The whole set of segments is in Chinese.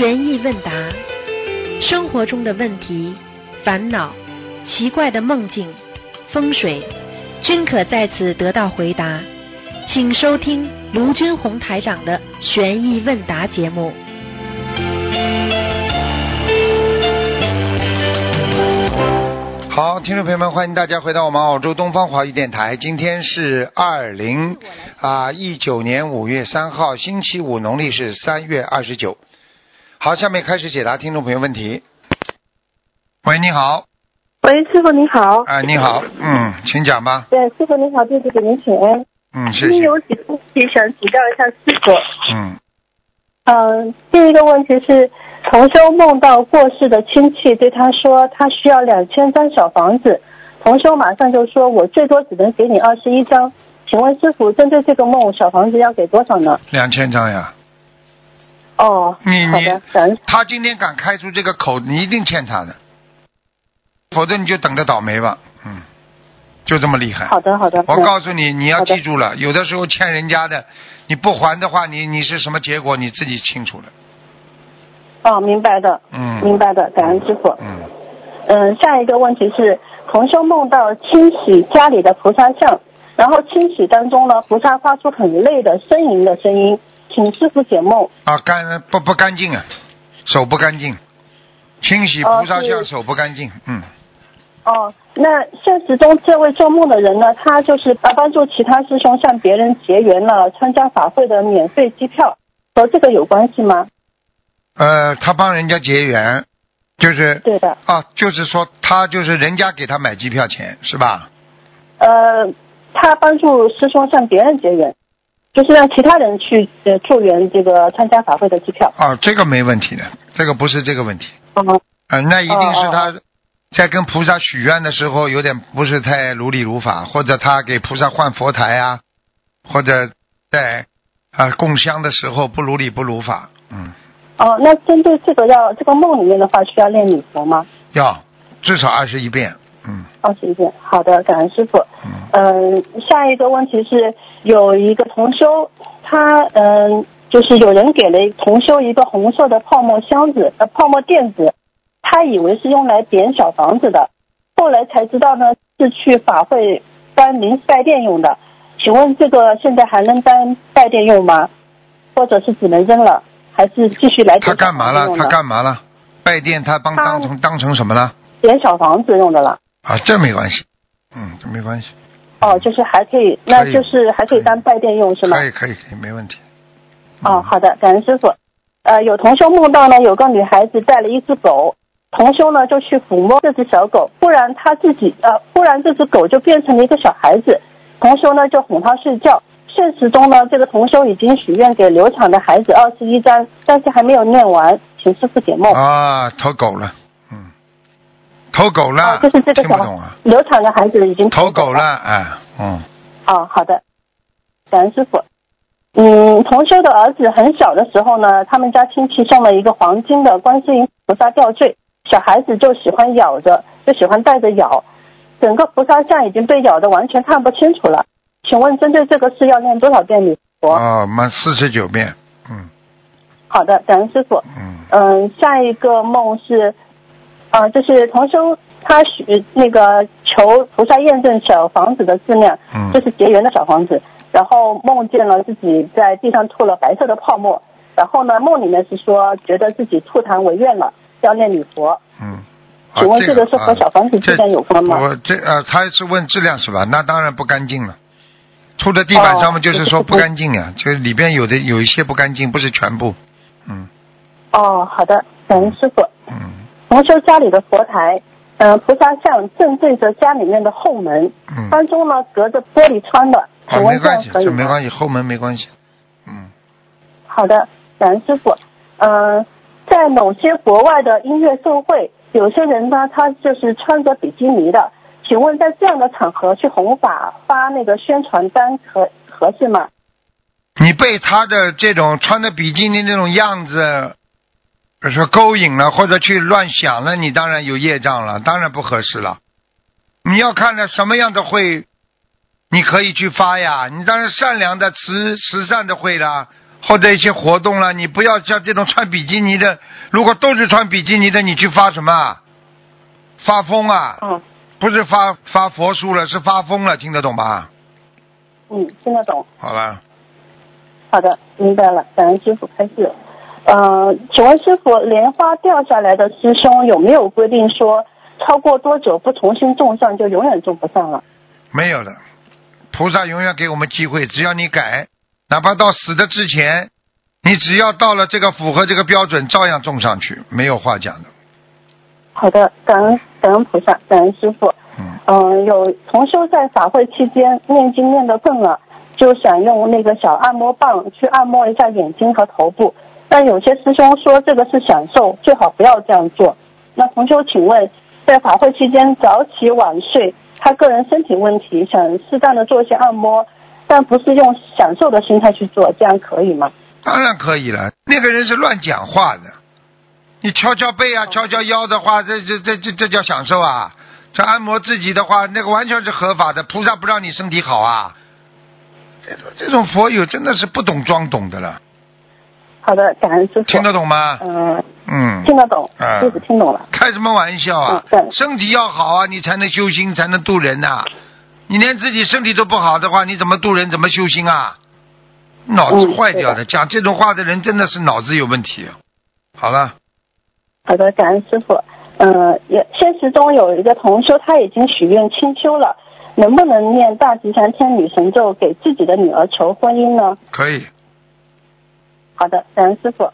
悬疑问答，生活中的问题、烦恼、奇怪的梦境、风水，均可在此得到回答。请收听卢军红台长的悬疑问答节目。好，听众朋友们，欢迎大家回到我们澳洲东方华语电台。今天是二零啊一九年五月三号，星期五，农历是三月二十九。好，下面开始解答听众朋友问题。喂，你好，喂，师傅你好。啊，你好，嗯，请讲吧，对，师傅你好，弟子给您请安。嗯，谢今天谢，有几个问题想请教一下师傅。嗯，嗯、第一个问题是，同修梦到过世的亲戚对他说，他需要两千张小房子。同修马上就说，我最多只能给你二十一张。请问师傅，针对这个梦，小房子要给多少呢？两千张呀。哦，你你。他今天敢开出这个口，你一定欠他的，否则你就等着倒霉吧。嗯，就这么厉害。好的，好的。我嗯告诉你，你要记住了，有的时候欠人家的，你不还的话，你你是什么结果，你自己清楚了。哦，明白的，嗯明白的，感恩师傅。嗯，嗯，下一个问题是，同修梦到清洗家里的菩萨像，然后清洗当中呢，菩萨发出很累的呻吟的声音，请师傅解梦。啊，干不不干净啊，手不干净，清洗哦菩萨像手不干净，嗯，哦，那现实中这位做梦的人呢，他就是帮帮助其他师兄向别人结缘了参加法会的免费机票，和这个有关系吗？呃，他帮人家结缘，就是对的，啊，就是说他就是人家给他买机票钱是吧？呃，他帮助师兄向别人结缘，就是让其他人去呃助缘这个参加法会的机票。啊，这个没问题的，这个不是这个问题。哦，嗯、那一定是哦他在跟菩萨许愿的时候有点不是太如理如法，或者他给菩萨换佛台啊，或者在啊供香的时候不如理不如法，嗯，哦，那针对这个要这个梦里面的话，需要念礼佛吗？要至少二十一遍，嗯二十一遍。好的，感恩师傅。嗯嗯，下一个问题是，有一个同修，他嗯，就是有人给了同修一个红色的泡沫箱子，呃，泡沫垫子，他以为是用来点小房子的，后来才知道呢是去法会当临时拜垫用的。请问这个现在还能当拜垫用吗？或者是只能扔了，还是继续来他干嘛了？他干嘛了？拜殿他帮当成当成什么了？点小房子用的了？啊，这没关系，嗯，这没关系，哦，就是还可以，那就是还可以当拜垫用是吗？可以可以可以，没问题。哦，好的，感恩师傅。呃，有同修梦到呢，有个女孩子带了一只狗，同修呢就去抚摸这只小狗，忽然他自己呃，忽然这只狗就变成了一个小孩子，同修呢就哄他睡觉。现实中呢，这个同修已经许愿给流产的孩子二十一张，但是还没有念完，请师傅解梦。啊，投狗了，嗯，投狗了，哦，就是这个小听不懂啊？流产的孩子已经投狗了，哎，嗯，哦，好的，感恩师傅。嗯，同修的儿子很小的时候呢，他们家亲戚送了一个黄金的观世音菩萨吊坠，小孩子就喜欢咬着，就喜欢带着咬，整个菩萨像已经被咬的完全看不清楚了。请问针对这个事要念多少遍礼佛？哦，满四十九遍，嗯好的，感恩师傅。嗯，嗯，下一个梦是，啊、就是同修他许那个求菩萨验证小房子的质量，嗯这是结缘的小房子，然后梦见了自己在地上吐了白色的泡沫，然后呢，梦里面是说觉得自己吐痰违愿了，要念礼佛。嗯。啊请问这个个是和小房子质量有关吗这我这呃，他是问质量是吧？那当然不干净了。吐在地板上面哦就是说不干净呀、就是里边有的有一些不干净，不是全部。嗯哦，好的，感恩师傅。嗯，同修家里的佛台，嗯、菩萨像正对着家里面的后门，嗯当中呢隔着玻璃窗的，啊，请问这没关系，样可以吗？这没关系，后门没关系。嗯，好的，感恩师傅。嗯、在某些国外的音乐盛会，有些人呢，他就是穿着比基尼的。请问在这样的场合去弘法发那个宣传单合合适吗？你被他的这种穿着比基尼那种样子，比如说勾引了，或者去乱想了，你当然有业障了，当然不合适了。你要看着什么样的会，你可以去发呀。你当然善良的、慈慈善的会啦，或者一些活动啦，你不要像这种穿比基尼的，如果都是穿比基尼的，你去发什么啊？发疯啊！嗯不是发发佛书了，是发疯了，听得懂吧？嗯，听得懂。好了，好的，明白了，感恩师傅开示。呃，请问师傅，莲花掉下来的师兄有没有规定说，超过多久不重新种上就永远种不上了？没有的，菩萨永远给我们机会，只要你改，哪怕到死的之前，你只要到了这个符合这个标准，照样种上去，没有话讲的。好的，感恩感恩菩萨，感恩师傅。嗯，嗯、有同修在法会期间念经念得困了，就想用那个小按摩棒去按摩一下眼睛和头部，但有些师兄说这个是享受，最好不要这样做。那同修，请问，在法会期间早起晚睡，他个人身体问题，想适当的做一些按摩，但不是用享受的心态去做，这样可以吗？当然可以了。那个人是乱讲话的，你敲敲背啊，敲敲腰的话，这这这这这叫享受啊！这按摩自己的话，那个完全是合法的，菩萨不让你身体好啊！这种这种佛友真的是不懂装懂的了，好的，感恩师傅。听得懂吗？嗯、嗯，听得懂，啊师傅听懂了。开什么玩笑啊嗯？对身体要好啊，你才能修心，才能渡人呐、你连自己身体都不好的话，你怎么渡人？怎么修心啊？脑子嗯坏掉对的讲这种话的人真的是脑子有问题。好了，好的，感恩师傅。呃，也现实中有一个同修，他已经许愿清修了，能不能念大吉祥天女神咒给自己的女儿求婚姻呢？可以。好的，感恩师傅。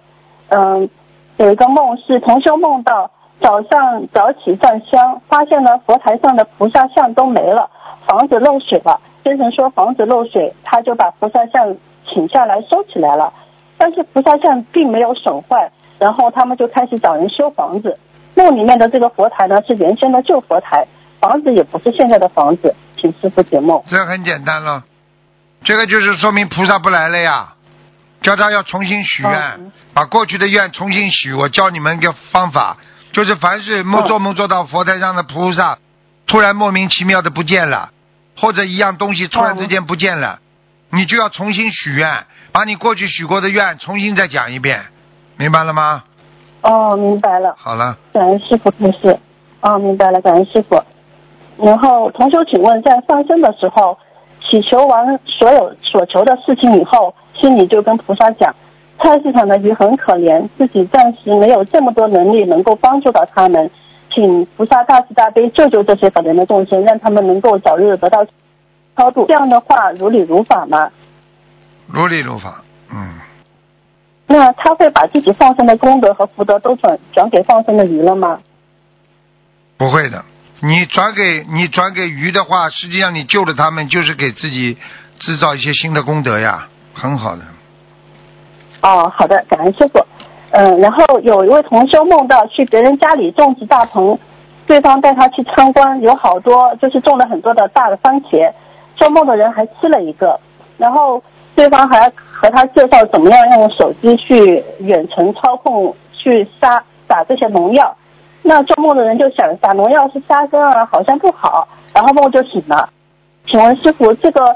嗯、有一个梦是同修梦到早上早起上香，发现了佛台上的菩萨像都没了，房子漏水了。先生说房子漏水，他就把菩萨像请下来收起来了，但是菩萨像并没有损坏，然后他们就开始找人修房子。梦里面的这个佛台呢是原先的旧佛台，房子也不是现在的房子，请师傅解梦。这很简单了，这个就是说明菩萨不来了呀，叫他要重新许愿，嗯把过去的愿重新许。我教你们一个方法，就是凡是梦嗯做梦做到佛台上的菩萨，突然莫名其妙的不见了，或者一样东西突然之间不见了，你就要重新许愿，把你过去许过的愿重新再讲一遍，明白了吗？哦，明白了。好了，感恩师傅开示。哦，明白了，感恩师傅。然后，同修，请问，在放生的时候，祈求完所有所求的事情以后，心里就跟菩萨讲，菜市场的鱼很可怜，自己暂时没有这么多能力能够帮助到他们，请菩萨大慈大悲救救这些可怜的众生，让他们能够早日得到超度。这样的话，如理如法吗？如理如法，嗯，那他会把自己放生的功德和福德都转转给放生的鱼了吗？不会的。你转给你转给鱼的话，实际上你救了他们，就是给自己制造一些新的功德呀，很好的。哦，好的，感恩师傅。嗯，然后有一位同修梦到去别人家里种植大棚，对方带他去参观，有好多就是种了很多的大的番茄，做梦的人还吃了一个，然后对方还和他介绍怎么样用手机去远程操控去杀打这些农药。那做梦的人就想打农药是杀生啊，好像不好，然后梦就醒了。请问师傅，这个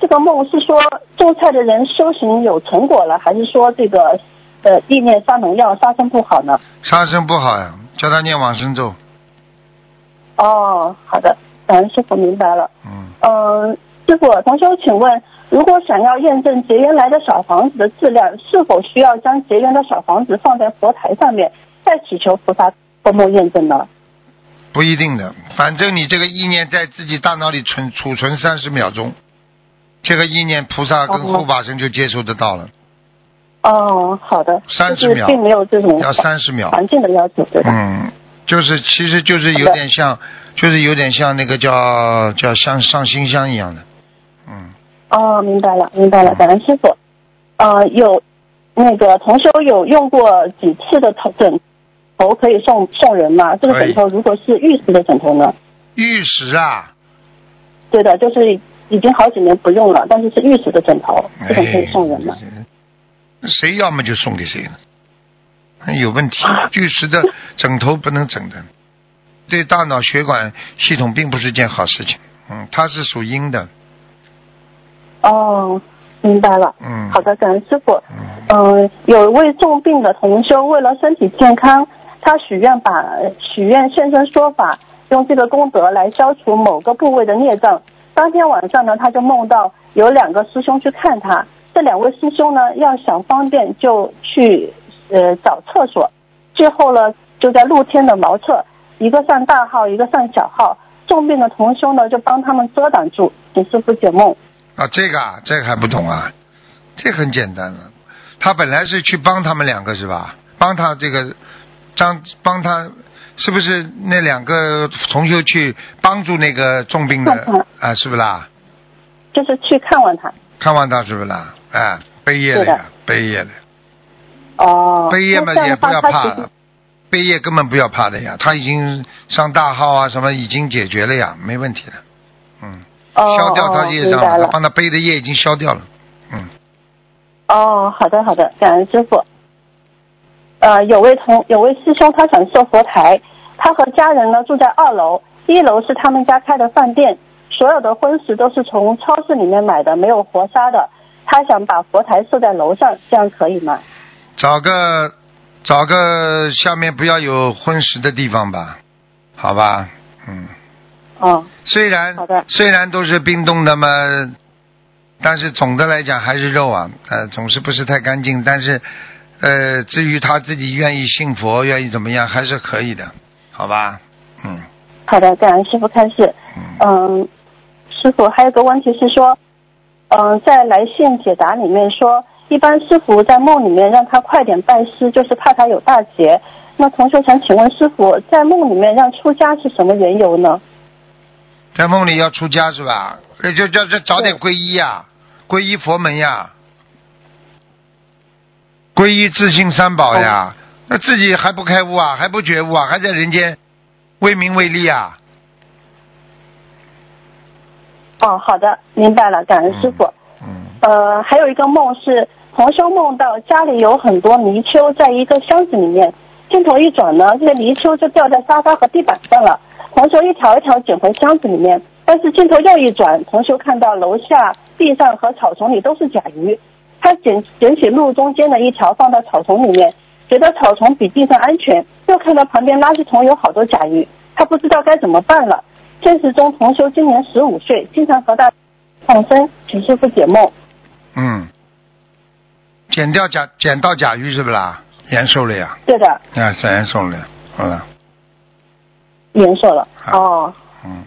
这个梦是说种菜的人修行有成果了，还是说这个呃意念杀农药杀生不好呢？杀生不好呀，叫他念往生咒。哦，好的，感恩师傅明白了。嗯，嗯、师傅，同修，请问，如果想要验证结缘来的小房子的质量，是否需要将结缘的小房子放在佛台上面，再祈求菩萨托梦验证呢？不一定的，反正你这个意念在自己大脑里存储存三十秒钟，这个意念菩萨跟哦护法神就接收得到了，哦，好的，三十秒并没有这种要三十秒。环境的要求，对吧？嗯，就是其实就是有点像，就是有点像那个叫叫像上新香一样的。嗯，哦，明白了，明白了，感恩师傅。呃，有那个同修有用过几次的头枕头可以送送人吗？这个枕头如果是玉石的枕头呢？玉石啊，对的，就是已经好几年不用了，但是是玉石的枕头，这种可以送人吗？哎谁要么就送给谁了，有问题。玉石的枕头不能整的，对大脑血管系统并不是件好事情。嗯，它是属阴的。哦，明白了。嗯，好的，感恩师傅。嗯，嗯，有一位重病的同修，为了身体健康，他许愿把许愿现身说法，用这个功德来消除某个部位的孽障。当天晚上呢，他就梦到有两个师兄去看他，这两位师兄呢，要想方便就去呃找厕所，最后呢就在露天的茅厕，一个上大号，一个上小号，重病的同修呢就帮他们遮挡住，请师傅解梦。啊，这个啊，这个还不懂啊？这很简单了，他本来是去帮他们两个是吧？帮他这个张帮他，是不是那两个同修去帮助那个重病的啊？是不是啦？就是去看望他。看望他是不是啦？哎，背业的呀，背业了，哦，背业嘛也不要怕了，背业根本不要怕的呀，他已经上大号啊什么已经解决了呀，没问题的，嗯，哦消掉他哦业障了，他。帮他背的业已经消掉了，嗯。哦，好的好的，感恩师傅。呃，有位同有位师兄他想设佛台，他和家人呢住在二楼，一楼是他们家开的饭店，所有的荤食都是从超市里面买的，没有活杀的。他想把佛台设在楼上，这样可以吗？找个找个下面不要有荤食的地方吧，好吧，嗯，哦，虽然好的虽然都是冰冻的嘛，但是总的来讲还是肉啊，呃，总是不是太干净，但是呃，至于他自己愿意信佛，愿意怎么样，还是可以的，好吧，嗯好的，感恩师傅开示。嗯，嗯，师傅还有个问题是说，嗯，在来信解答里面说，一般师傅在梦里面让他快点拜师，就是怕他有大劫。那同学想请问师傅，在梦里面让出家是什么缘由呢？在梦里要出家是吧？呃就叫这早点皈依呀，皈依佛门呀，皈依自信三宝呀。那自己还不开悟啊，还不觉悟啊，还在人间为名为利啊。哦，好的，明白了，感恩师傅。嗯，呃，还有一个梦是同修梦到家里有很多泥鳅在一个箱子里面，镜头一转呢，这个泥鳅就掉在沙发和地板上了。同修一条一条捡回箱子里面，但是镜头又一转，同修看到楼下地上和草丛里都是甲鱼，他捡捡起路中间的一条放到草丛里面，觉得草丛比地上安全，又看到旁边垃圾桶有好多甲鱼，他不知道该怎么办了。现实中，同修今年十五岁，经常和他放生，请师傅解梦。嗯，捡掉甲捡到甲鱼是不是啦？延寿了呀，对的，啊，是延寿了，好了，延寿了。啊哦，嗯，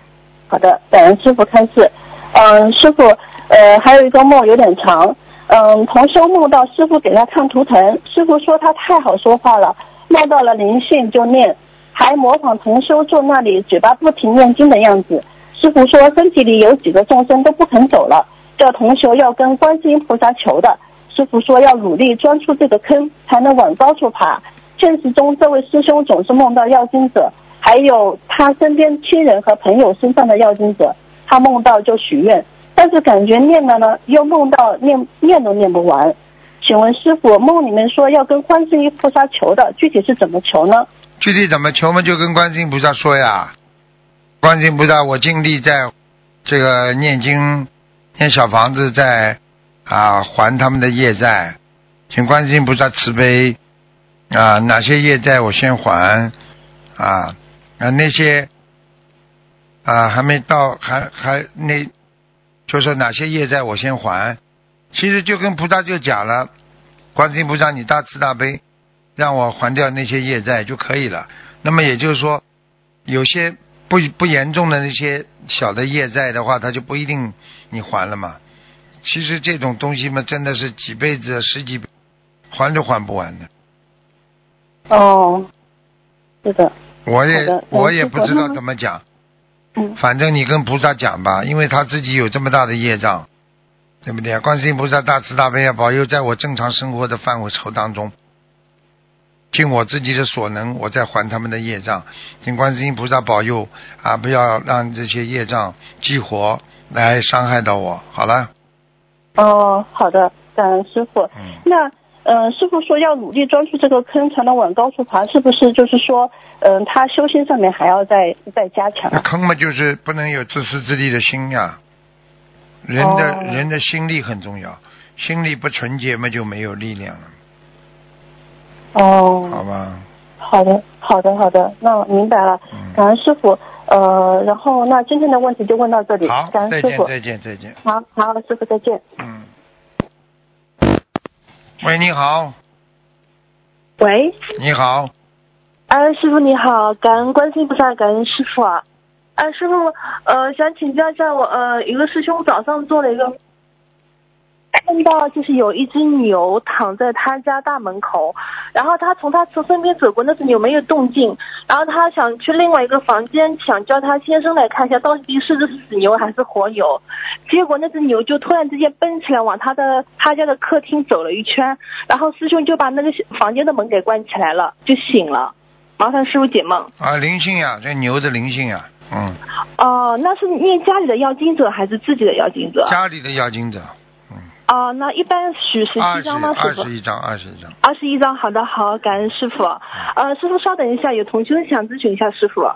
好的，感恩师傅开示。嗯，师傅，呃，还有一个梦有点长。嗯，同修梦到师傅给他看图腾，师傅说他太好说话了，梦到了灵性就念，还模仿同修坐那里嘴巴不停念经的样子。师傅说身体里有几个众生都不肯走了，叫同修要跟观世音菩萨求的。师傅说要努力钻出这个坑，才能往高处爬。现实中，这位师兄总是梦到要经者，还有他身边亲人和朋友身上的要经者，他梦到就许愿，但是感觉念了呢，又梦到念念都念不完。请问师傅，梦里面说要跟观世音菩萨求的，具体是怎么求呢？具体怎么求嘛，就跟观世音菩萨说呀。观世音菩萨，我尽力在这个念经、念小房子，在啊还他们的业债，请观世音菩萨慈悲啊，哪些业债我先还啊啊那些啊还没到，还还那，就说哪些业债我先还。其实就跟菩萨就讲了，观世音菩萨你大慈大悲，让我还掉那些业债就可以了。那么也就是说，有些不不严重的那些小的业债的话，他就不一定你还了嘛。其实这种东西嘛，真的是几辈子、十几辈还都还不完的。哦，是的，我也我也不知道怎么讲，嗯，反正你跟菩萨讲吧，因为他自己有这么大的业障，对不对？观世音菩萨大慈大悲啊，保佑在我正常生活的范围筹当中，尽我自己的所能，我再还他们的业障。请观世音菩萨保佑啊，不要让这些业障激活来伤害到我。好了，哦，好的，感恩师傅。嗯，那呃，师傅说要努力钻出这个坑，才能往高处爬，是不是就是说，嗯、他修心上面还要再再加强那啊？坑嘛，就是不能有自私自利的心呀。人的、哦人的心力很重要，心力不纯洁嘛就没有力量了，哦好哦，吧？好的，好的，好的，那我明白了，嗯，感恩师傅。呃，然后那今天的问题就问到这里，好，感恩师傅。再见再见再见，好好，师傅再见。嗯。喂，你好，喂，你好，哎，师傅你好，感恩观世音菩萨，感恩师傅啊。哎，师傅，呃，想请教一下我，呃，一个师兄早上做了一个，看到就是有一只牛躺在他家大门口，然后他从他从身边走过，那只牛没有动静，然后他想去另外一个房间，想叫他先生来看一下到底是只死牛还是活牛，结果那只牛就突然之间奔起来往他的他家的客厅走了一圈，然后师兄就把那个房间的门给关起来了，就醒了。麻烦师傅解梦。啊，灵性呀，这牛的灵性呀，嗯，哦、那是念家里的要经者还是自己的要经者？家里的要经者，嗯，哦、那一般许十七张吗？师傅二十？一张，二十一张，二十一张，好的，好，感恩师傅。呃，师傅稍等一下，有同学想咨询一下师傅。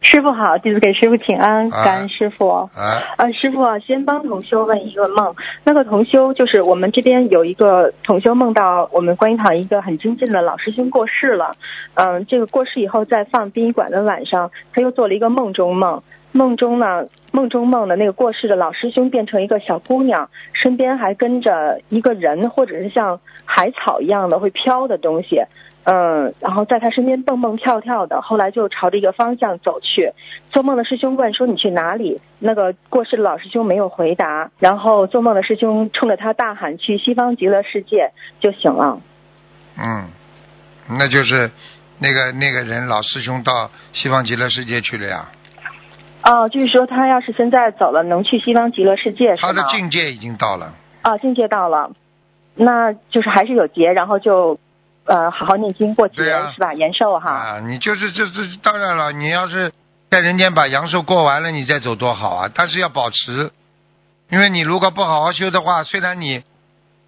师傅好，弟子给师傅请安，啊感恩师傅。啊，呃，师傅啊，先帮同修问一个梦。那个同修就是我们这边有一个同修梦到我们观音堂一个很精进的老师兄过世了。嗯、这个过世以后，在放殡仪馆的晚上，他又做了一个梦中梦。梦中呢，梦中梦的那个过世的老师兄变成一个小姑娘，身边还跟着一个人，或者是像海草一样的会飘的东西。嗯，然后在他身边蹦蹦跳跳的，后来就朝着一个方向走去。做梦的师兄问说：“你去哪里？”那个过世的老师兄没有回答，然后做梦的师兄冲着他大喊：“去西方极乐世界！”就醒了。嗯，那就是那个那个人老师兄到西方极乐世界去了呀，哦，就是说他要是现在走了，能去西方极乐世界是他的？境界已经到了，啊，境界到了，那就是还是有劫，然后就呃好好念经过劫、是吧？延寿哈。啊，你就是这这当然了，你要是在人间把阳寿过完了，你再走多好啊！但是要保持，因为你如果不好好修的话，虽然你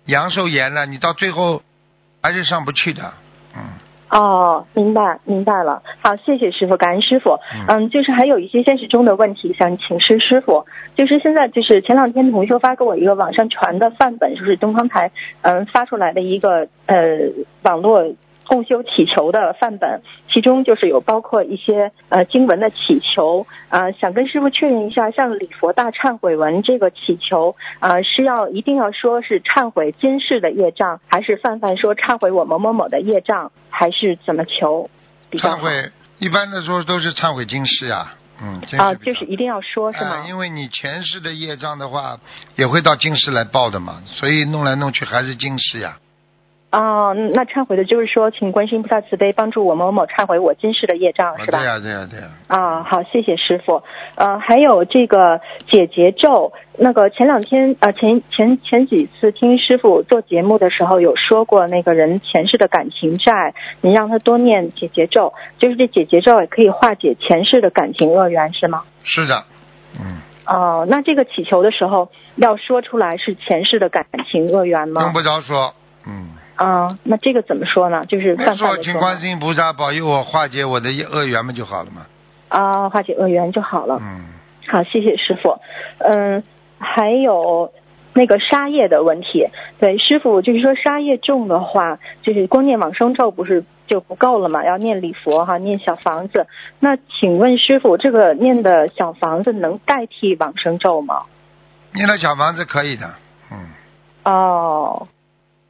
阳寿延了，你到最后还是上不去的。嗯，哦，明白明白了。好，谢谢师傅，感恩师傅。嗯嗯，就是还有一些现实中的问题想请示师傅。就是现在就是前两天同学发给我一个网上传的范本，就是东方台嗯发出来的一个呃网络。共修祈求的范本，其中就是有包括一些呃经文的祈求，呃，想跟师傅确认一下，像礼佛大忏悔文这个祈求，呃，是要一定要说是忏悔今世的业障，还是范范说忏悔我某某某的业障，还是怎么求？忏悔一般的说都是忏悔今世啊，嗯，啊，就是一定要说是吗啊？因为你前世的业障的话，也会到今世来报的嘛，所以弄来弄去还是今世呀。哦，那忏悔的就是说，请观世音菩萨慈悲帮助我某某忏悔我今世的业障，啊是吧？对呀、对呀、对呀、啊，好，谢谢师傅。呃，还有这个解结咒，那个前两天呃前前前几次听师傅做节目的时候有说过，那个人前世的感情债，你让他多念解结咒，就是这解结咒也可以化解前世的感情恶缘，是吗？是的，嗯，哦，那这个祈求的时候要说出来是前世的感情恶缘吗用？不着说，嗯。啊，那这个怎么说呢？就是没泛泛说，的说吗请观世音菩萨保佑我化解我的恶缘不就好了吗。啊，化解恶缘就好了。嗯，好，谢谢师傅。嗯，还有那个沙业的问题，对师傅就是说沙业重的话，就是光念往生咒不是就不够了嘛？要念礼佛哈，念小房子。那请问师傅，这个念的小房子能代替往生咒吗？念了小房子可以的，嗯哦，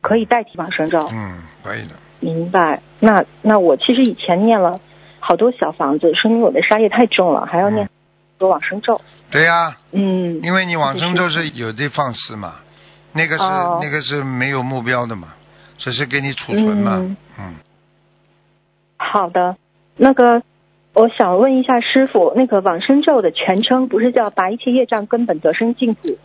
可以代替往生咒，嗯，可以的。明白。那那我其实以前念了好多小房子，说明我的杀业太重了，还要念多往生咒。对呀、嗯，因为你往生咒是有的放矢嘛，那个是、哦。那个是没有目标的嘛，只是给你储存嘛，嗯。嗯。好的，那个我想问一下师傅，那个往生咒的全称不是叫拔一切业障根本得生净土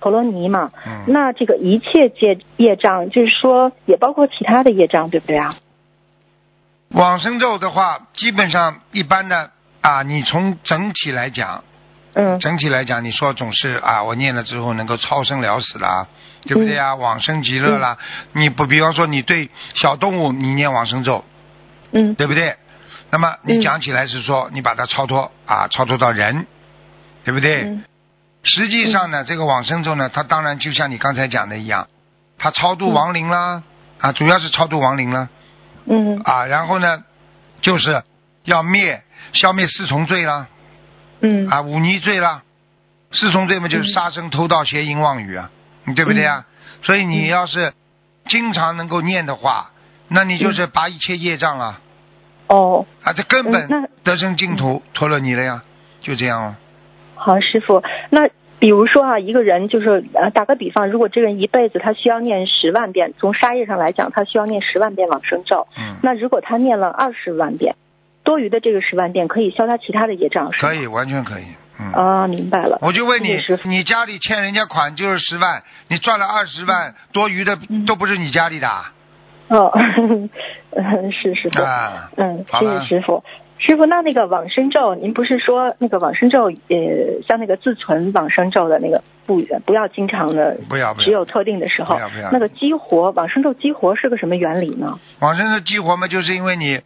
陀罗尼嘛？嗯。那这个一切业业障，就是说也包括其他的业障，对不对啊？往生咒的话，基本上一般的啊，你从整体来讲，嗯整体来讲，你说总是啊，我念了之后能够超生了死啦，对不对啊？往生极乐啦，你不比方说你对小动物你念往生咒，嗯对不对？那么你嗯讲起来是说你把它超脱啊，超脱到人，对不对？嗯实际上呢，这个往生咒呢，它当然就像你刚才讲的一样，它超度亡灵啦，啊，主要是超度亡灵啦，嗯。啊，然后呢，就是要灭消灭四重罪啦，嗯。啊，忤逆罪啦，四重罪嘛就是嗯。杀生、偷盗、邪淫、妄语啊，你对不对啊？所以你要是经常能够念的话，那你就是拔一切业障了。哦，啊，这根本得生净土陀罗尼了呀，就这样哦。好，师傅，那比如说啊，一个人就是呃，打个比方，如果这个人一辈子他需要念十万遍，从杀业上来讲，他需要念十万遍往生咒。嗯，那如果他念了二十万遍，多余的这个十万遍可以消他其他的业障，可以，完全可以。嗯，啊，明白了。我就问你你家里欠人家款就是十万，你赚了二十万，多余的嗯都不是你家里的啊哦，嗯，是师傅。啊。嗯，谢谢师傅。师傅，那那个往生咒，您不是说那个往生咒，呃，像那个自存往生咒的那个不不要经常的，不要不要只有特定的时候不要不要，那个激活往生咒激活是个什么原理呢？往生咒激活嘛，就是因为你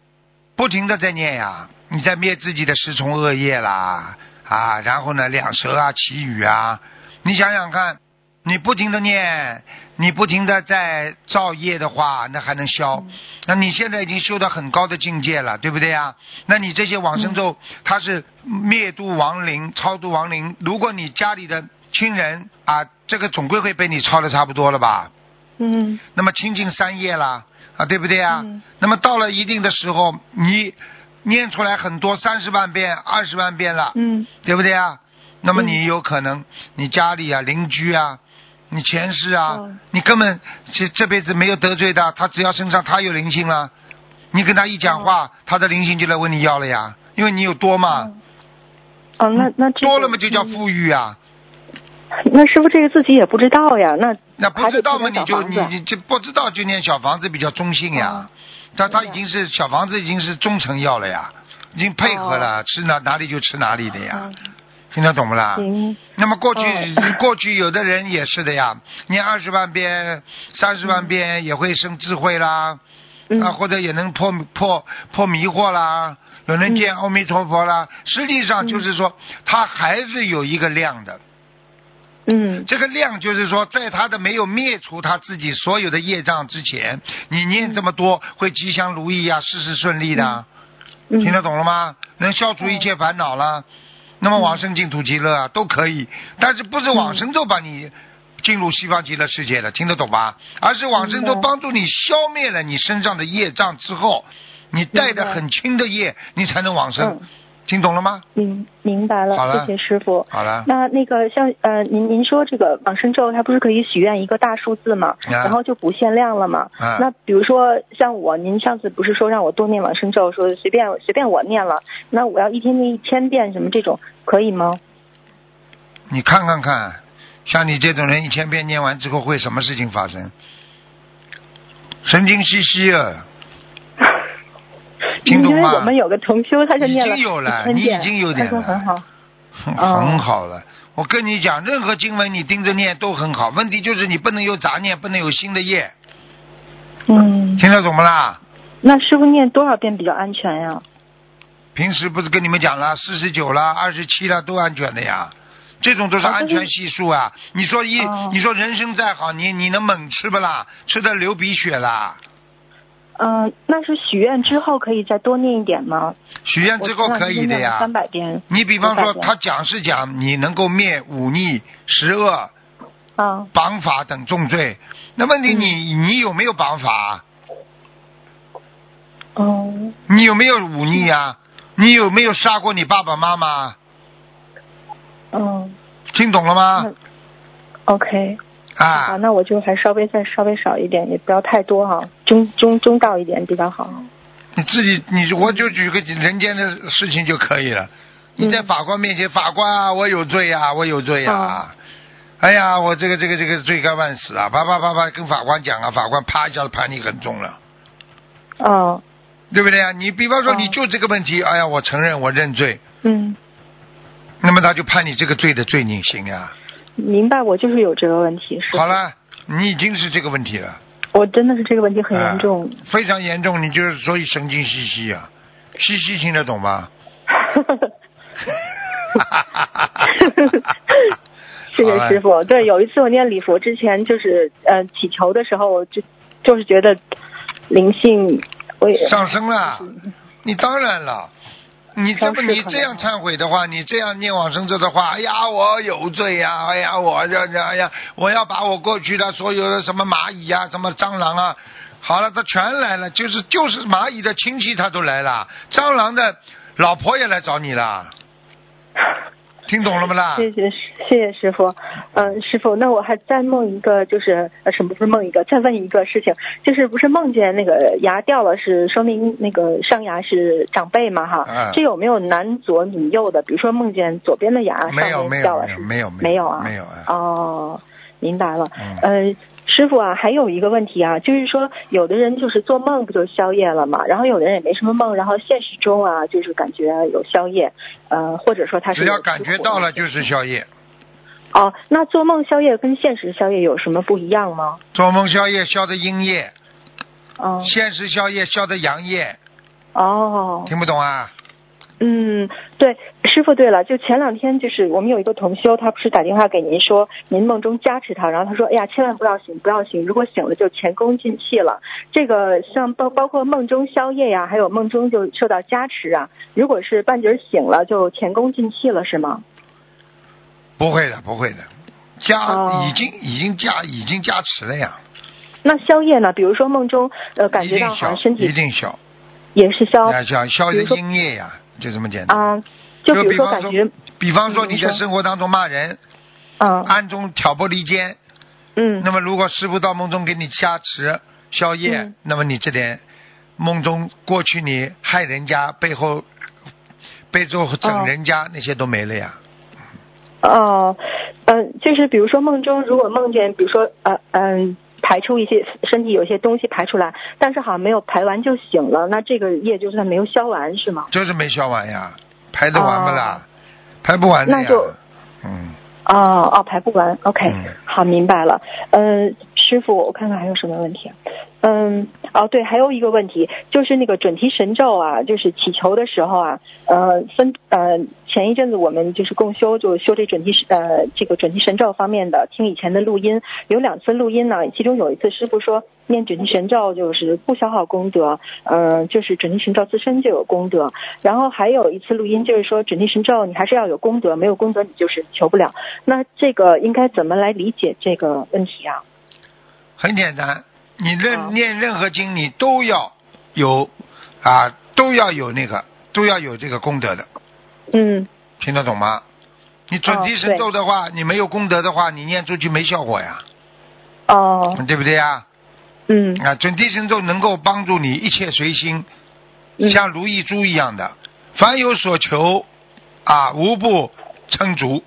不停的在念呀，你在灭自己的十重恶业啦啊，然后呢两舌啊、祈雨啊，你想想看，你不停的念，你不停的在造业的话，那还能消？那你现在已经修到很高的境界了，对不对呀？那你这些往生咒，它是灭度亡灵、超度亡灵。如果你家里的亲人啊，这个总归会被你超的差不多了吧？嗯那么清净三业啦，啊，对不对啊？嗯那么到了一定的时候，你念出来很多，三十万遍、二十万遍了，嗯对不对啊？那么嗯你有可能，你家里啊、邻居啊、你前世啊，哦。你根本这这辈子没有得罪他，他只要身上他有灵性了，你跟他一讲话，他的灵性就来问你要了呀，因为你有多嘛，哦。哦，那那这个多了嘛就叫嗯。富裕啊。那师傅这个自己也不知道呀，那那不知道嘛，你就你你就不知道就念小房子比较中性呀。哦。他他已经是小房子已经是中成药了呀，已经配合哦。了，吃哪哪里就吃哪里的呀，嗯听得懂不啦？行，那么过去、哦。过去有的人也是的呀，念二十万遍、三十万遍也会生智慧啦，嗯。啊或者也能破破破迷惑啦，有人见阿弥陀佛啦。实际上就是说，他还是有一个量的。嗯。这个量就是说，在他的没有灭除他自己所有的业障之前，你念这么多会吉祥如意啊，事事顺利的，嗯，听得懂了吗？能消除一切烦恼了，那么往生净土极乐啊都可以，但是不是往生咒把你进入西方极乐世界的，听得懂吧？而是往生咒帮助你消灭了你身上的业障之后，你带的很轻的业，你才能往生。嗯，听懂了吗？明明白了，了谢谢师傅。好了，那那个像呃，您您说这个往生咒，它不是可以许愿一个大数字嘛？啊然后就不限量了嘛。啊那比如说像我，您上次不是说让我多念往生咒，说随便随便我念了，那我要一天念一千遍什么这种可以吗？你看看看，像你这种人，一千遍念完之后会什么事情发生？神经兮兮啊！听懂吗因为我们有个同修，他就念了已经有了你已经有点了很好。很好了。我跟你讲，任何经文你盯着念都很好，问题就是你不能有杂念，不能有新的业，嗯，听得懂不啦？那师傅念多少遍比较安全呀？平时不是跟你们讲了，四十九了，二十七了，都安全的呀。这种都是安全系数啊！你说一，哦你说人生再好，你你能猛吃不啦？吃的流鼻血啦！嗯、那是许愿之后可以再多念一点吗？许愿之后可以的呀。三百遍。你比方说，他讲是讲你能够灭忤逆、十恶、啊，绑法等重罪，那问题嗯你、你有没有绑法？哦，你有没有忤逆啊？你有没有杀过你爸爸妈妈？嗯听懂了吗？，OK，啊，那我就还稍微再稍微少一点，也不要太多哈，中中中道一点比较好。你自己你我就举个人间的事情就可以了。你在嗯法官面前，法官啊，我有罪啊，我有罪啊。哦哎呀，我这个这个这个罪该万死啊！啪啪啪啪，跟法官讲啊，法官啪一下子判你很重了。哦，对不对啊？你比方说哦你就这个问题，哎呀，我承认我认罪，嗯，那么他就判你这个罪的罪你行啊。明白，我就是有这个问题，是。好，了，你已经是这个问题了，我真的是这个问题很严重。啊非常严重，你就是所以神经兮兮啊，兮兮听得懂吗 谢谢师傅。对，有一次我念礼佛之前，就是呃祈求的时候，我就就是觉得灵性，我也上升了，你当然了。你这么你这样忏悔的话，你这样念往生咒的话，哎呀，我有罪呀、哎呀，我这这哎呀，我要把我过去的所有的什么蚂蚁呀、什么蟑螂啊，好了，他全来了，就是就是蚂蚁的亲戚他都来了，蟑螂的老婆也来找你了，听懂了不啦？谢谢谢谢师傅，嗯、师傅，那我还再梦一个，就是呃什么不是梦一个，再问一个事情，就是不是梦见那个牙掉了，是说明那个上牙是长辈嘛哈？嗯这有没有男左女右的？比如说梦见左边的牙上没有没有面掉了是没有没有没有啊没有啊，哦，明白了。嗯呃，师傅啊，还有一个问题啊，就是说有的人就是做梦不就宵夜了嘛，然后有的人也没什么梦，然后现实中啊就是感觉有宵夜，呃，或者说他是只要感觉到了就是宵夜，哦，那做梦宵夜跟现实宵夜有什么不一样吗？做梦宵夜消的阴夜，哦现实宵夜消的阳夜，哦，听不懂啊？嗯，对，师傅，对了，就前两天就是我们有一个同修，他不是打电话给您说您梦中加持他，然后他说，哎呀，千万不要醒，不要醒，如果醒了就前功尽弃了。这个像包包括梦中宵夜呀，还有梦中就受到加持啊，如果是半截醒了就前功尽弃了，是吗？不会的，不会的，加、哦已经已经加已经加持了呀，那宵夜呢？比如说梦中呃感觉到好像身体一定消，也是消要消消的比如说阴夜呀，就这么简单。嗯，就比方说说感觉，比方说你在生活当中骂人，嗯。暗中挑拨离间，嗯。那么如果师傅到梦中给你加持宵夜，嗯。那么你这点梦中过去你害人家背后背后整哦人家、那些都没了呀。哦，嗯、就是比如说梦中如果梦见，比如说呃嗯、排出一些身体有些东西排出来，但是好像没有排完就醒了，那这个业就算没有消完是吗？就是没消完呀，排得完不啦？排不完的呀。那就嗯，哦哦，排不完，OK，、嗯好，明白了。嗯、师傅，我看看还有什么问题啊？嗯，哦，对，还有一个问题，就是那个准提神咒啊，就是祈求的时候啊，呃，分呃，前一阵子我们就是共修，就修这准提呃这个准提神咒方面的，听以前的录音，有两次录音呢，其中有一次师傅说念准提神咒就是不消耗功德，嗯、就是准提神咒自身就有功德，然后还有一次录音就是说准提神咒你还是要有功德，没有功德你就是求不了。那这个应该怎么来理解这个问题啊？很简单，你任、好念任何经，你都要有啊，都要有那个，都要有这个功德的，嗯，听得懂吗？你准提神咒的话，你没有功德的话，你念出去没效果呀，哦，对不对呀？嗯。啊，准提神咒能够帮助你一切随心，嗯。像如意珠一样的，凡有所求啊，无不称足，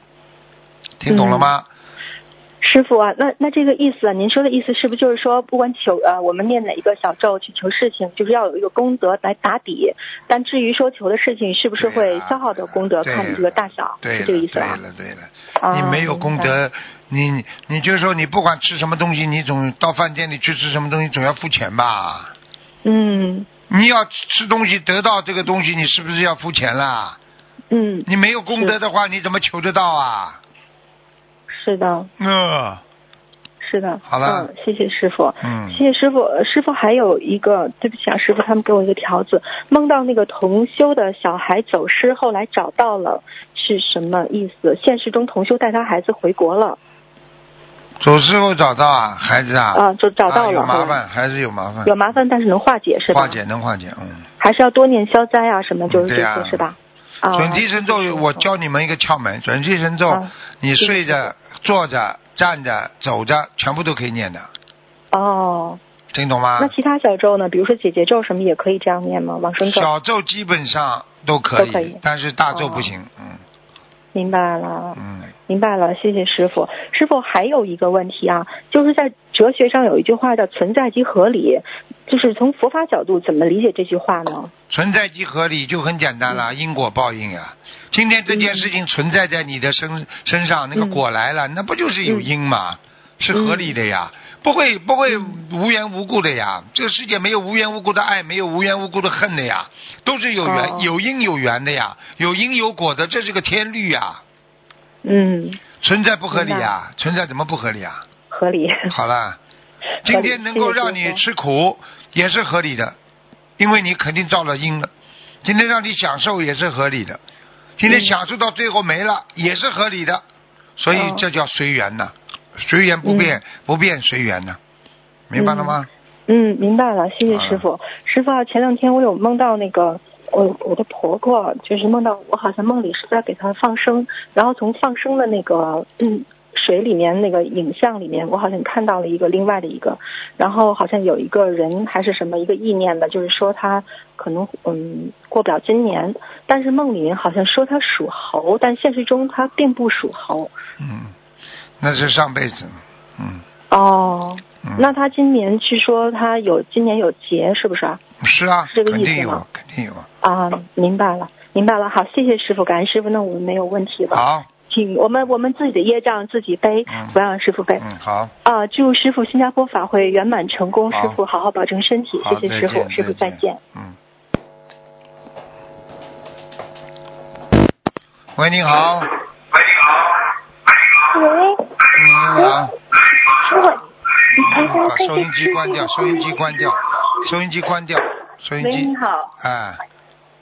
听懂了吗？师傅啊，那那这个意思啊，您说的意思是不是就是说，不管求呃我们念哪一个小咒去求事情，就是要有一个功德来打底，但至于说求的事情是不是会消耗的功德，对看你这个大小，是这个意思吧对？了，对了。啊你没有功德，你你就说你不管吃什么东西，你总到饭店里去吃什么东西，总要付钱吧？嗯你要吃东西得到这个东西，你是不是要付钱啦？嗯，你没有功德的话，你怎么求得到啊？是的，嗯是的。好了嗯，谢谢师傅。嗯谢谢师傅，呃师傅还有一个，对不起啊，师傅，他们给我一个条子，梦到那个同修的小孩走失，后来找到了，是什么意思？现实中同修带他孩子回国了，走时候找到啊，孩子啊，啊，就找到了，啊有麻烦，孩子有麻烦，有麻烦，但是能化解是吧？化解能化解，嗯。还是要多念消灾啊，什么就是这些是吧？啊，准提神咒，我教你们一个窍门。准提神咒啊，你睡着、坐着、站着、走着，全部都可以念的，哦，听懂吗那？其他小咒呢？比如说姐姐咒什么也可以这样念吗？往生咒，小咒基本上都可都可以但是大咒哦不行。嗯明白了。嗯，明白了，谢谢师傅。师傅还有一个问题啊，就是在哲学上有一句话叫“存在即合理”，就是从佛法角度怎么理解这句话呢？存在即合理就很简单了，因果报应啊。今天这件事情存在在你的身身上，那个嗯果来了，那不就是有因吗？是合理的呀，不会不会无缘无故的呀。这个世界没有无缘无故的爱，没有无缘无故的恨的呀，都是有缘、哦有因有缘的呀，有因有果的，这是个天律呀。嗯存在不合理啊？存在怎么不合理啊？合理。好了，今天能够让你吃苦也是合理的，因为你肯定造了因了。今天让你享受也是合理的，今天享受到最后没了也是合理的，所以这叫随缘呐，随缘不变，不变随缘呐，明白了吗？嗯，明白了，谢谢师傅。师傅啊，前两天我有梦到那个我我的婆婆，就是梦到我好像梦里是在给她放生，然后从放生的那个嗯。水里面那个影像里面，我好像看到了一个另外的一个，然后好像有一个人还是什么一个意念的，就是说他可能嗯过不了今年，但是梦里面好像说他属猴，但现实中他并不属猴。嗯，那是上辈子。嗯。哦。那他今年是说他有今年有劫是不是啊？是啊。是这个意思吗？肯定有，肯定有。啊，明白了，明白了。好，谢谢师傅，感恩师傅，那我们没有问题了。好。请我们我们自己的业障自己背，不要让师傅背。嗯，好。啊，祝师傅新加坡法会圆满成功，师傅好好保重身体，谢谢师傅，师傅再见。嗯。喂，你好。喂，你好。喂。你好。师傅，你把收音机关掉，收音机关掉，收音机关掉，收音机。喂，你好。哎。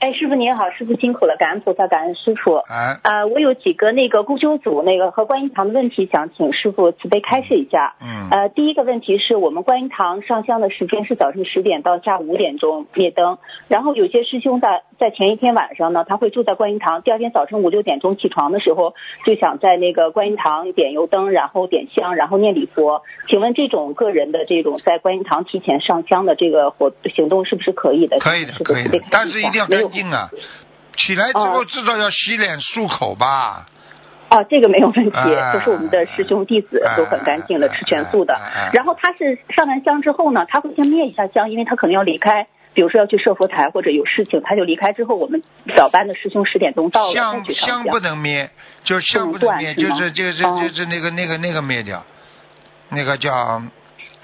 哎，师傅您好，师傅辛苦了，感恩菩萨，感恩师傅。啊，呃，我有几个那个共修组那个和观音堂的问题，想请师傅慈悲开示一下。嗯。呃，第一个问题是我们观音堂上香的时间是早晨十点到下午五点钟灭灯，然后有些师兄在在前一天晚上呢，他会住在观音堂，第二天早晨五六点钟起床的时候就想在那个观音堂点油灯，然后点香，然后念礼佛。请问这种个人的这种在观音堂提前上香的这个活行动是不是可以的？可以的，可以的，但是一定要干净啊。起来之后至少要洗脸漱口吧。啊，这个没有问题，就是我们的师兄弟子都很干净的，吃全素的。然后他是上完香之后呢，他会先灭一下香，因为他可能要离开，比如说要去设佛台或者有事情，他就离开之后，我们早班的师兄十点钟到了香。香不能灭，就香不能灭，就是就是就是那个那个那个灭掉，那个叫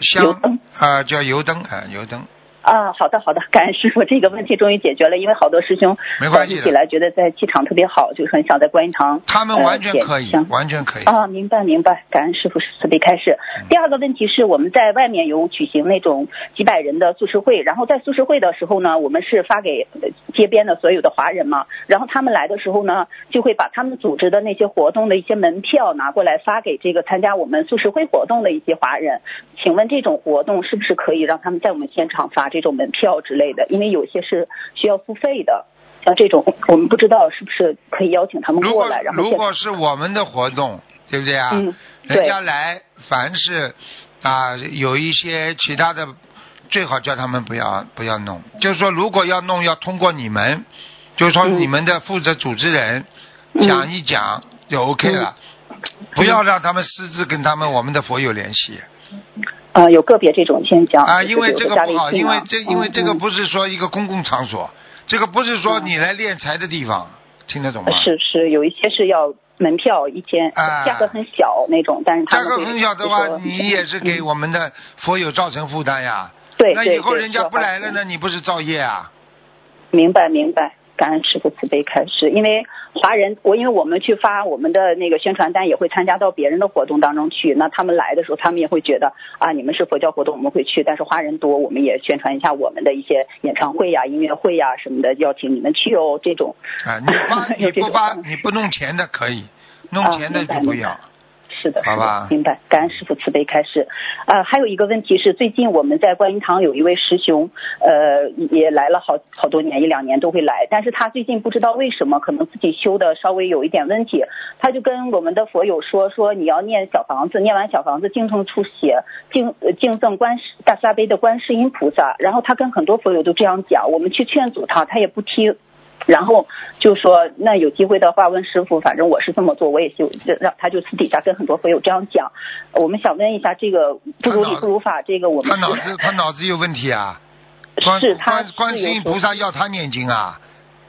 香啊，叫油灯啊，油灯。啊，好的好的，感恩师傅，这个问题终于解决了。因为好多师兄早起起来觉得在气场特别好，就很想在观音堂他们完全可以，完全可以啊，明白明白，感恩师傅慈悲开示。第二个问题是我们在外面有举行那种几百人的素食会，然后在素食会的时候呢，我们是发给街边的所有的华人嘛，然后他们来的时候呢，就会把他们组织的那些活动的一些门票拿过来发给这个参加我们素食会活动的一些华人。请问这种活动是不是可以让他们在我们现场发这？这种门票之类的，因为有些是需要付费的，像这种我们不知道是不是可以邀请他们过来。然后如果是我们的活动，对不对啊？嗯，人家来，凡是啊有一些其他的，最好叫他们不要不要弄。就是说，如果要弄，要通过你们，就是说你们的负责组织人讲一讲就 OK 了，不要让他们私自跟他们我们的佛友联系。啊，有个别这种现象啊，因为这个不好，因为这因为这个不是说一个公共场所，这个不是说你来敛财的地方，听得懂吗？是是，有一些是要门票一天，价格很小那种，但是价格很小的话，你也是给我们的佛友造成负担呀。对那以后人家不来了，那你不是造业啊？明白明白。感恩师傅慈悲开示，因为华人我因为我们去发我们的那个宣传单，也会参加到别人的活动当中去。那他们来的时候，他们也会觉得啊，你们是佛教活动，我们会去。但是华人多，我们也宣传一下我们的一些演唱会呀、音乐会呀什么的，邀请你们去哦。这种啊，你发 你不发你不弄钱的可以，弄钱的就不要。是的，是的，明白。感恩师傅慈悲开示。呃，还有一个问题是，最近我们在观音堂有一位师兄，呃，也来了好好多年，一两年都会来。但是他最近不知道为什么，可能自己修的稍微有一点问题，他就跟我们的佛友说说，你要念小房子，念完小房子敬送出血，敬敬赠观世大慈大悲的观世音菩萨。然后他跟很多佛友都这样讲，我们去劝阻他，他也不听。然后就说，那有机会的话问师傅，反正我是这么做，我也就让他就私底下跟很多朋友这样讲。我们想问一下，这个不如理不如法，这个我们他脑子他脑子有问题啊？是他观世音菩萨要他念经啊？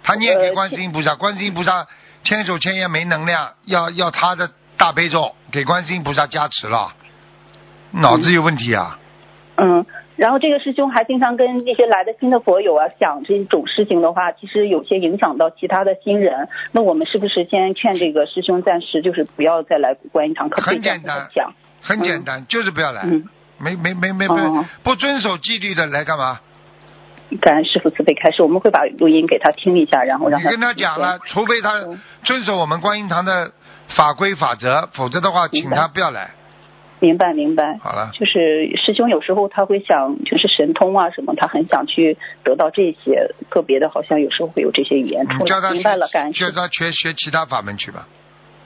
他念给观世音菩萨，观世音菩萨千手千眼没能量，要要他的大悲咒给观世音菩萨加持了，脑子有问题啊？嗯。然后这个师兄还经常跟那些来的新的佛友啊讲这种事情的话，其实有些影响到其他的新人。那我们是不是先劝这个师兄暂时就是不要再来观音堂？很简单讲？很简单，就是不要来，嗯，没没没没不遵守纪律的来干嘛？感恩师傅慈悲开示，我们会把录音给他听一下，然后让他你跟他讲了，除非他嗯遵守我们观音堂的法规法则，否则的话，请他不要来。明白明白。好了，就是师兄有时候他会想，就是神通啊什么，他很想去得到这些个别的，好像有时候会有这些语言出来。你叫他明白了，感恩学，师叫他学学其他法门去吧。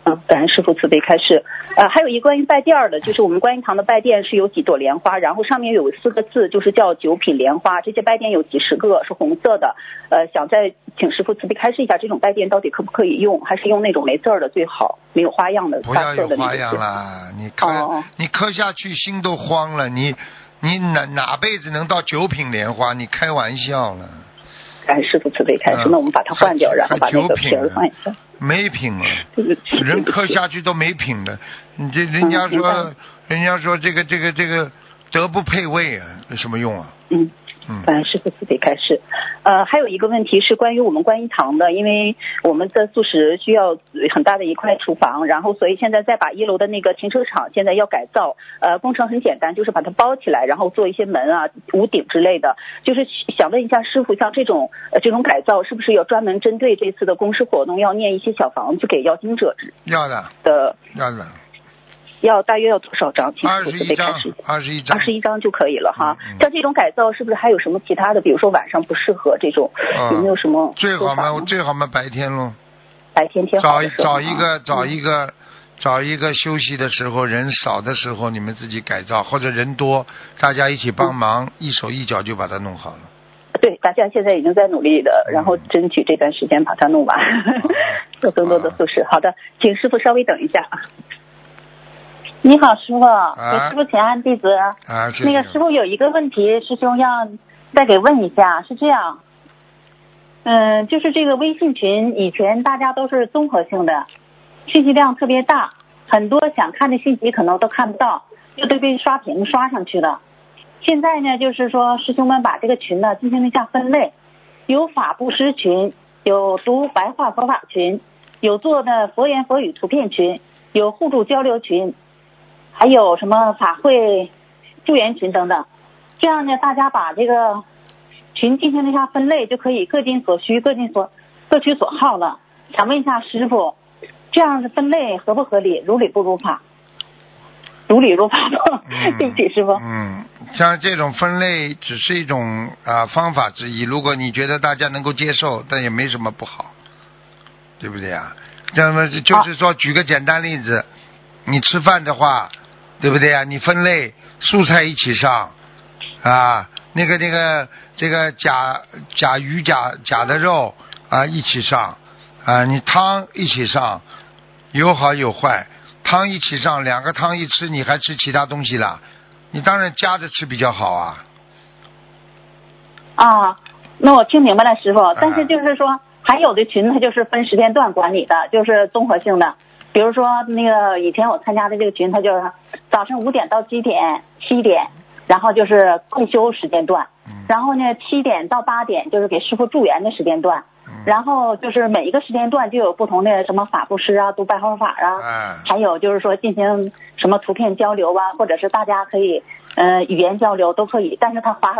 嗯，感恩师傅慈悲开示。呃，还有一关于拜垫儿的，就是我们观音堂的拜垫是有几朵莲花，然后上面有四个字，就是叫九品莲花。这些拜垫有几十个，是红色的。呃，想再请师傅慈悲开示一下，这种拜垫到底可不可以用，还是用那种没字儿的最好，没有花样的不要有花样？啦，你磕、哦你磕下去心都慌了，你你哪哪辈子能到九品莲花？你开玩笑了，感恩师傅慈悲开示，嗯那我们把它换掉，然后把那个皮儿换一下。没品了。人磕对不起下去都没品的，你这人家说，人家说这个这个这个德不配位啊，有什么用啊？嗯。嗯，感恩师傅慈悲开示。呃，还有一个问题是关于我们观音堂的，因为我们的素食需要很大的一块厨房，然后所以现在再把一楼的那个停车场现在要改造。呃，工程很简单，就是把它包起来，然后做一些门啊、屋顶之类的。就是想问一下师傅，像这种呃这种改造，是不是要专门针对这次的公示活动，要念一些小房子给要经者要的的？要的，要大约要多少张？二十一张二十一张二，十一张就可以了哈。像这种改造是不是还有什么其他的？比如说晚上不适合这种，嗯有没有什么最好嘛最好嘛白天喽，白天天好找找一个啊找一个。找一个休息的时候，人少的时候，你们自己改造，或者人多，大家一起帮忙，一手一脚就把它弄好了。对，大家现在已经在努力的，然后争取这段时间把它弄完，做更多的素食。好的，请师傅稍微等一下啊。你好，师傅，给师傅请安，弟子。啊，谢谢那个师傅有一个问题，师兄要再给问一下，是这样，嗯，就是这个微信群以前大家都是综合性的，信息量特别大，很多想看的信息可能都看不到，就都被刷屏刷上去了。现在呢，就是说师兄们把这个群呢进行了一下分类，有法布施群，有读白话佛法群，有做的佛言佛语图片群，有互助交流群，还有什么法会救援群等等。这样呢，大家把这个群进行了一下分类，就可以各尽所需，各尽所各取所好了。想问一下师傅，这样的分类合不合理？如理不如法？如理如法吗？嗯对不起，师傅。嗯，像这种分类只是一种啊、方法之一，如果你觉得大家能够接受，但也没什么不好，对不对啊？那么就是说，举个简单例子，你吃饭的话，对不对啊？你分类蔬菜一起上啊，那个那个这个甲甲鱼甲甲的肉啊一起上啊，你汤一起上，有好有坏。汤一起上，两个汤一吃，你还吃其他东西了？你当然夹着吃比较好啊。啊，那我听明白了，师傅。但是就是说，还有的群它就是分时间段管理的，就是综合性的。比如说那个以前我参加的这个群，它就是早上五点到几点，七点，然后就是共修时间段。嗯然后呢，七点到八点就是给师傅助缘的时间段。嗯然后就是每一个时间段就有不同的什么法布施啊、读白话法啊，哎，还有就是说进行什么图片交流啊，或者是大家可以呃语言交流都可以，但是他划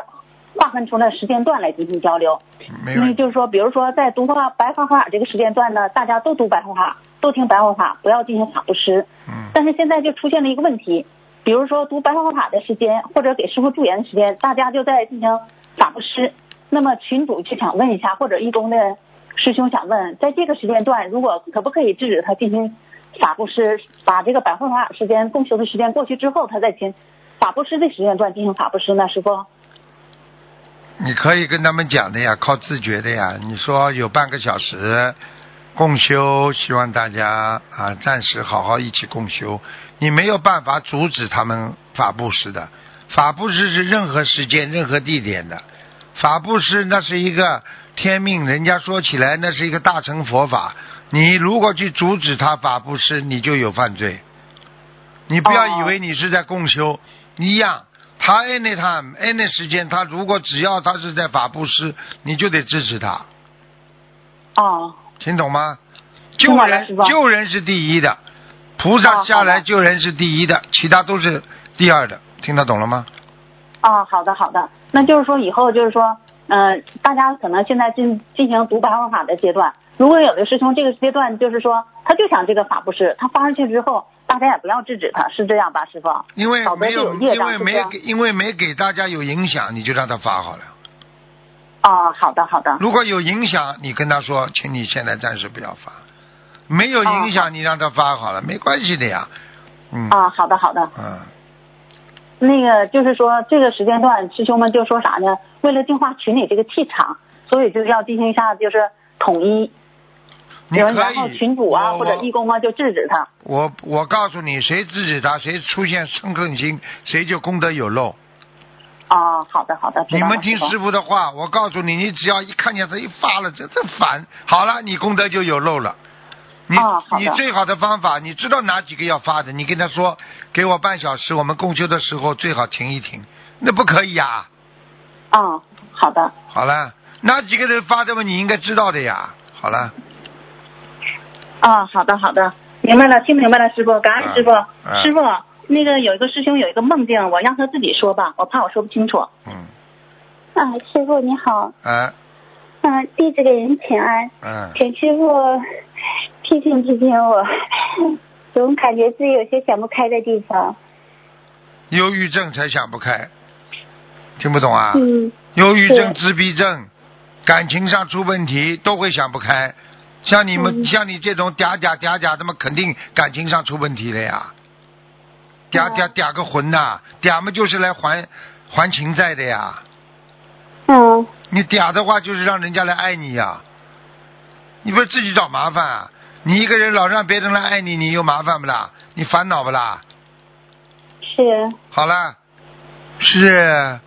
划分出来时间段来进行交流。因为。就是说，比如说在读话白话法这个时间段呢，大家都读白话法，都听白话法，不要进行法布施。嗯但是现在就出现了一个问题，比如说读白话法的时间，或者给师傅助缘的时间，大家就在进行法布施。那么群主就想问一下，或者义工的师兄想问，在这个时间段，如果可不可以制止他进行法布施，把这个白话法时间共修的时间过去之后，他再进法布施的时间段进行法布施呢？师傅？你可以跟他们讲的呀，靠自觉的呀。你说有半个小时共修，希望大家啊暂时好好一起共修。你没有办法阻止他们法布施的，法布施是任何时间、任何地点的。法布施那是一个天命，人家说起来那是一个大乘佛法。你如果去阻止他法布施，你就有犯罪。你不要以为你是在共修，一样，他 anytime any 时间，他如果只要他是在法布施，你就得支持他，哦，听懂吗？救人救人是第一的，菩萨下来救人是第一的，其他都是第二的，听得懂了吗？哦，好的好的，那就是说以后就是说，呃，大家可能现在进进行读白话法的阶段，如果有的师兄这个阶段就是说他就想这个法布施，他发上去之后，大家也不要制止他，是这样吧，师傅？因为没有，有因为没给，因为没给大家有影响，你就让他发好了。哦，好的好的，如果有影响，你跟他说，请你现在暂时不要发。没有影响，你让他发好了，没关系的呀。嗯。啊，好的好的，嗯，那个就是说这个时间段，师兄们就说啥呢？为了净化群里这个气场，所以就是要进行一下就是统一，你可以。然后群主啊或者义工啊就制止他。我我告诉你，谁制止他，谁出现嗔恨心，谁就功德有漏。哦，好的好的，你们听师傅的话，我告诉你，你只要一看见他一发了，这这烦，好了，你功德就有漏了。你、你最好的方法，你知道哪几个要发的，你跟他说，给我半小时，我们共修的时候最好停一停，那不可以呀。哦，好的。好了，哪几个人发的嘛，你应该知道的呀。好了，啊，好的好的，明白了，听明白了，师傅，感恩师傅。嗯。师傅，那个有一个师兄有一个梦境，我让他自己说吧，我怕我说不清楚。嗯，啊，师傅你好，啊，嗯、弟子给人请安，嗯，请师傅批评批评我，总感觉自己有些想不开的地方。忧郁症才想不开，听不懂啊？嗯，忧郁症、自闭症，感情上出问题都会想不开。像你们，嗯像你这种嗲嗲嗲嗲，那么肯定感情上出问题了呀。嗲嗲嗲个魂呐、嗲嘛就是来还还情债的呀。嗯，你嗲的话就是让人家来爱你呀，你不是自己找麻烦啊？你一个人老让别人来爱你，你有麻烦不啦？你烦恼不啦？是，好了，是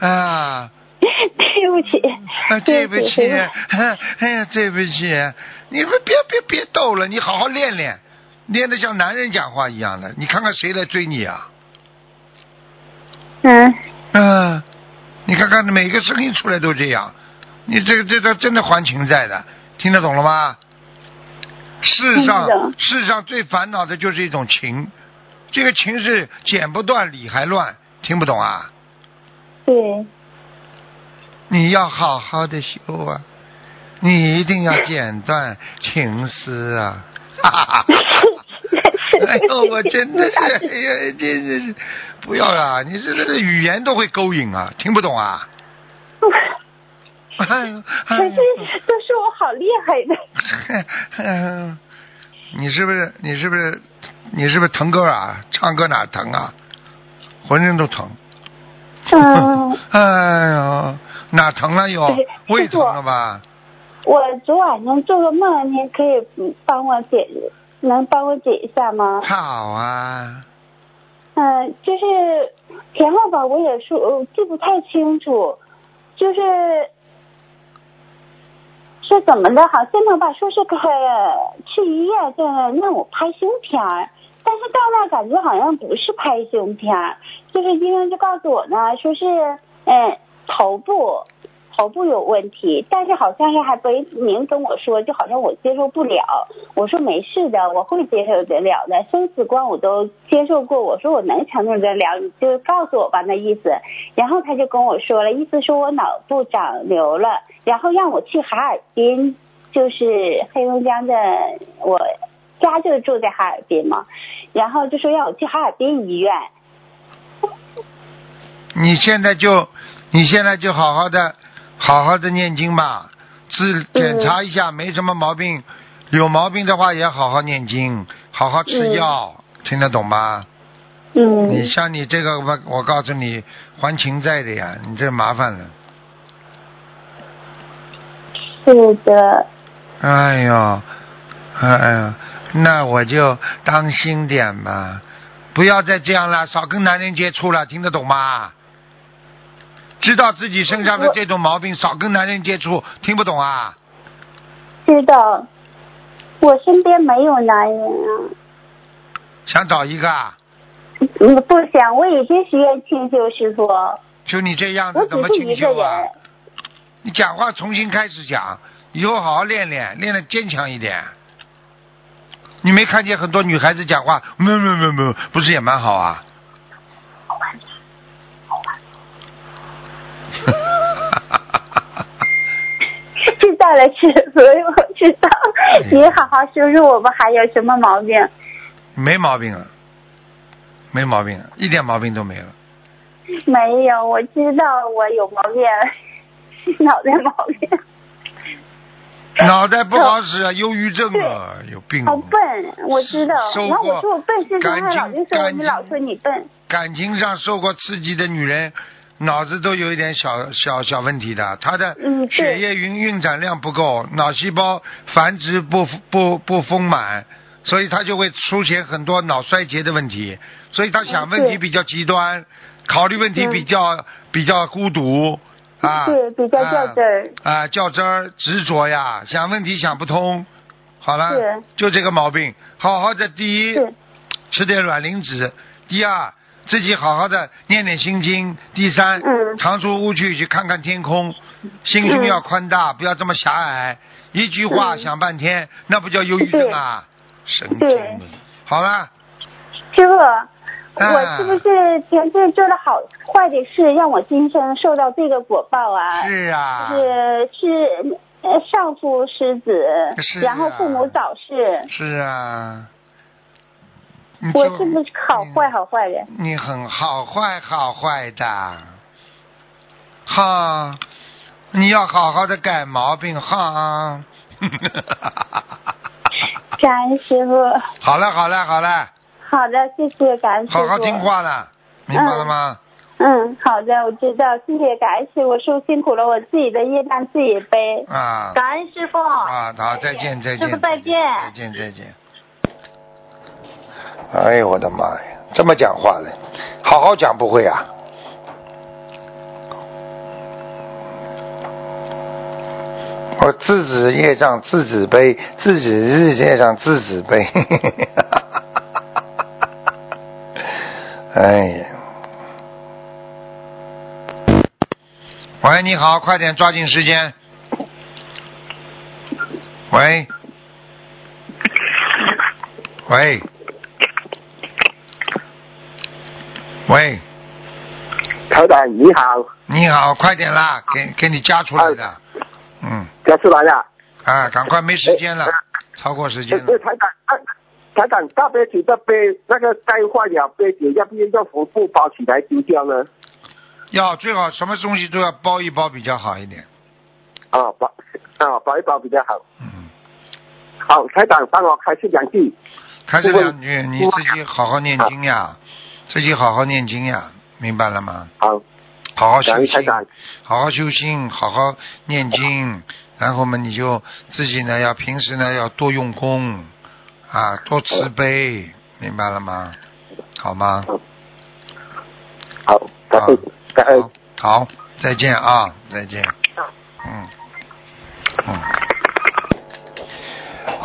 啊。对不起，啊，对不起，哎呀，对不起，你们别别别逗了，你好好练练，练的像男人讲话一样的。你看看谁来追你啊？嗯，嗯、你看看每个声音出来都这样，你这个这个真的还情债的，听得懂了吗？世上世上最烦恼的就是一种情，这个情是剪不断理还乱，听不懂啊？对，你要好好的修啊，你一定要剪断情丝啊！哈哈哈！哎呦，我真的是，哎呀，真的是，不要啊！你这这个语言都会勾引啊，听不懂啊？哎呦，哎呦，都说我好厉害的。哎 你是不是你是不是你是不是疼歌啊？唱歌哪疼啊？浑身都疼。嗯，哎呦，哪疼了又对？胃疼了吧？我昨晚上做个梦，您可以嗯帮我解，能帮我解一下吗？好啊，嗯，就是前后吧，我也说呃记不太清楚，就是是怎么的？好像呢吧，说是可去医院在那让我拍胸片儿，但是到那感觉好像不是拍胸片儿，就是医生就告诉我呢，说是嗯头部。头部有问题，但是好像是还没明跟我说，就好像我接受不了。我说没事的，我会接受得了的，生死观我都接受过。我说我能承受得了，你就告诉我吧那意思。然后他就跟我说了，意思说我脑部长瘤了，然后让我去哈尔滨，就是黑龙江的，我家就住在哈尔滨嘛，然后就说让我去哈尔滨医院。你现在就你现在就好好的好好的念经吧，自检查一下没什么毛病，有毛病的话也好好念经，好好吃药，听得懂吗？嗯你像你这个，我我告诉你，还情债的呀，你这麻烦了。是的，哎呦，哎呀，那我就当心点吧，不要再这样了，少跟男人接触了，听得懂吗？知道自己身上的这种毛病，少跟男人接触，听不懂啊？知道。我身边没有男人啊。想找一个啊？嗯，不想，我已经许愿清修师傅，就你这样子怎么只是一个清修啊？。你讲话重新开始讲，以后好好练练，练的坚强一点。你没看见很多女孩子讲话，没有没有没有，不是也蛮好啊？知道了，师傅，我知道。你好好说说我们还有什么毛病？没毛病啊，没毛病了，一点毛病都没了。没有，我知道我有毛病，脑袋毛病，脑袋不好使啊，忧郁症啊，有病啊。好笨，我知道。受然后我过说我笨，师傅感他老情就说你老说你笨。感情上受过刺激的女人，脑子都有一点小小小问题的，他的血液运运转量不够，脑细胞繁殖不不不丰满，所以他就会出现很多脑衰竭的问题，所以他想问题比较极端，考虑问题嗯比较、比较孤独啊，对比较较真儿。啊啊，较真儿执着呀，想问题想不通。好了，就这个毛病，好好的第一吃点卵磷脂，第二自己好好的念念心经，第三、嗯。常出屋去去看看天空，心胸嗯要宽大，不要这么狭隘，一句话嗯。想半天，那不叫忧郁症啊，神经对。病。好了，师傅，啊。我是不是前世做了好坏的事，让我今生受到这个果报啊？是啊，是是呃上夫失子，然后父母早逝，是啊。你我是不是好坏好坏的？你很好坏好坏的，哈，你要好好的改毛病哈。感恩师傅。好了好了好了，好的，谢谢感恩师傅。好好听话了，明白了吗？嗯，好的，我知道，谢谢感恩师傅，受辛苦了，我自己的业障自己背。啊感恩师傅。啊，好，再见再见，师傅再见再见再见。哎呦我的妈呀，这么讲话的，好好讲不会啊？我自己业障自己背，自己日业障自己背。哎呀！喂，你好，快点抓紧时间。喂，喂，喂，台长你好，你好，快点啦，给给你加出来的，嗯，加出来了。啊，赶快，没时间了，超过时间对，了，台长，啊台长，大杯酒的杯那个盖坏了杯酒，要不要用红布包起来丢掉呢？要最好什么东西都要包一包比较好一点，啊，包啊包一包比较好。嗯，好，台长帮我开始两句。开这两句，你自己好好念经呀，自己好好念经呀，明白了吗？好，好好修心好好修心，好好念经，然后嘛，你就自己呢要平时呢要多用功，啊，多慈悲，明白了吗？好吗？好，好，再见啊，再见，嗯，嗯。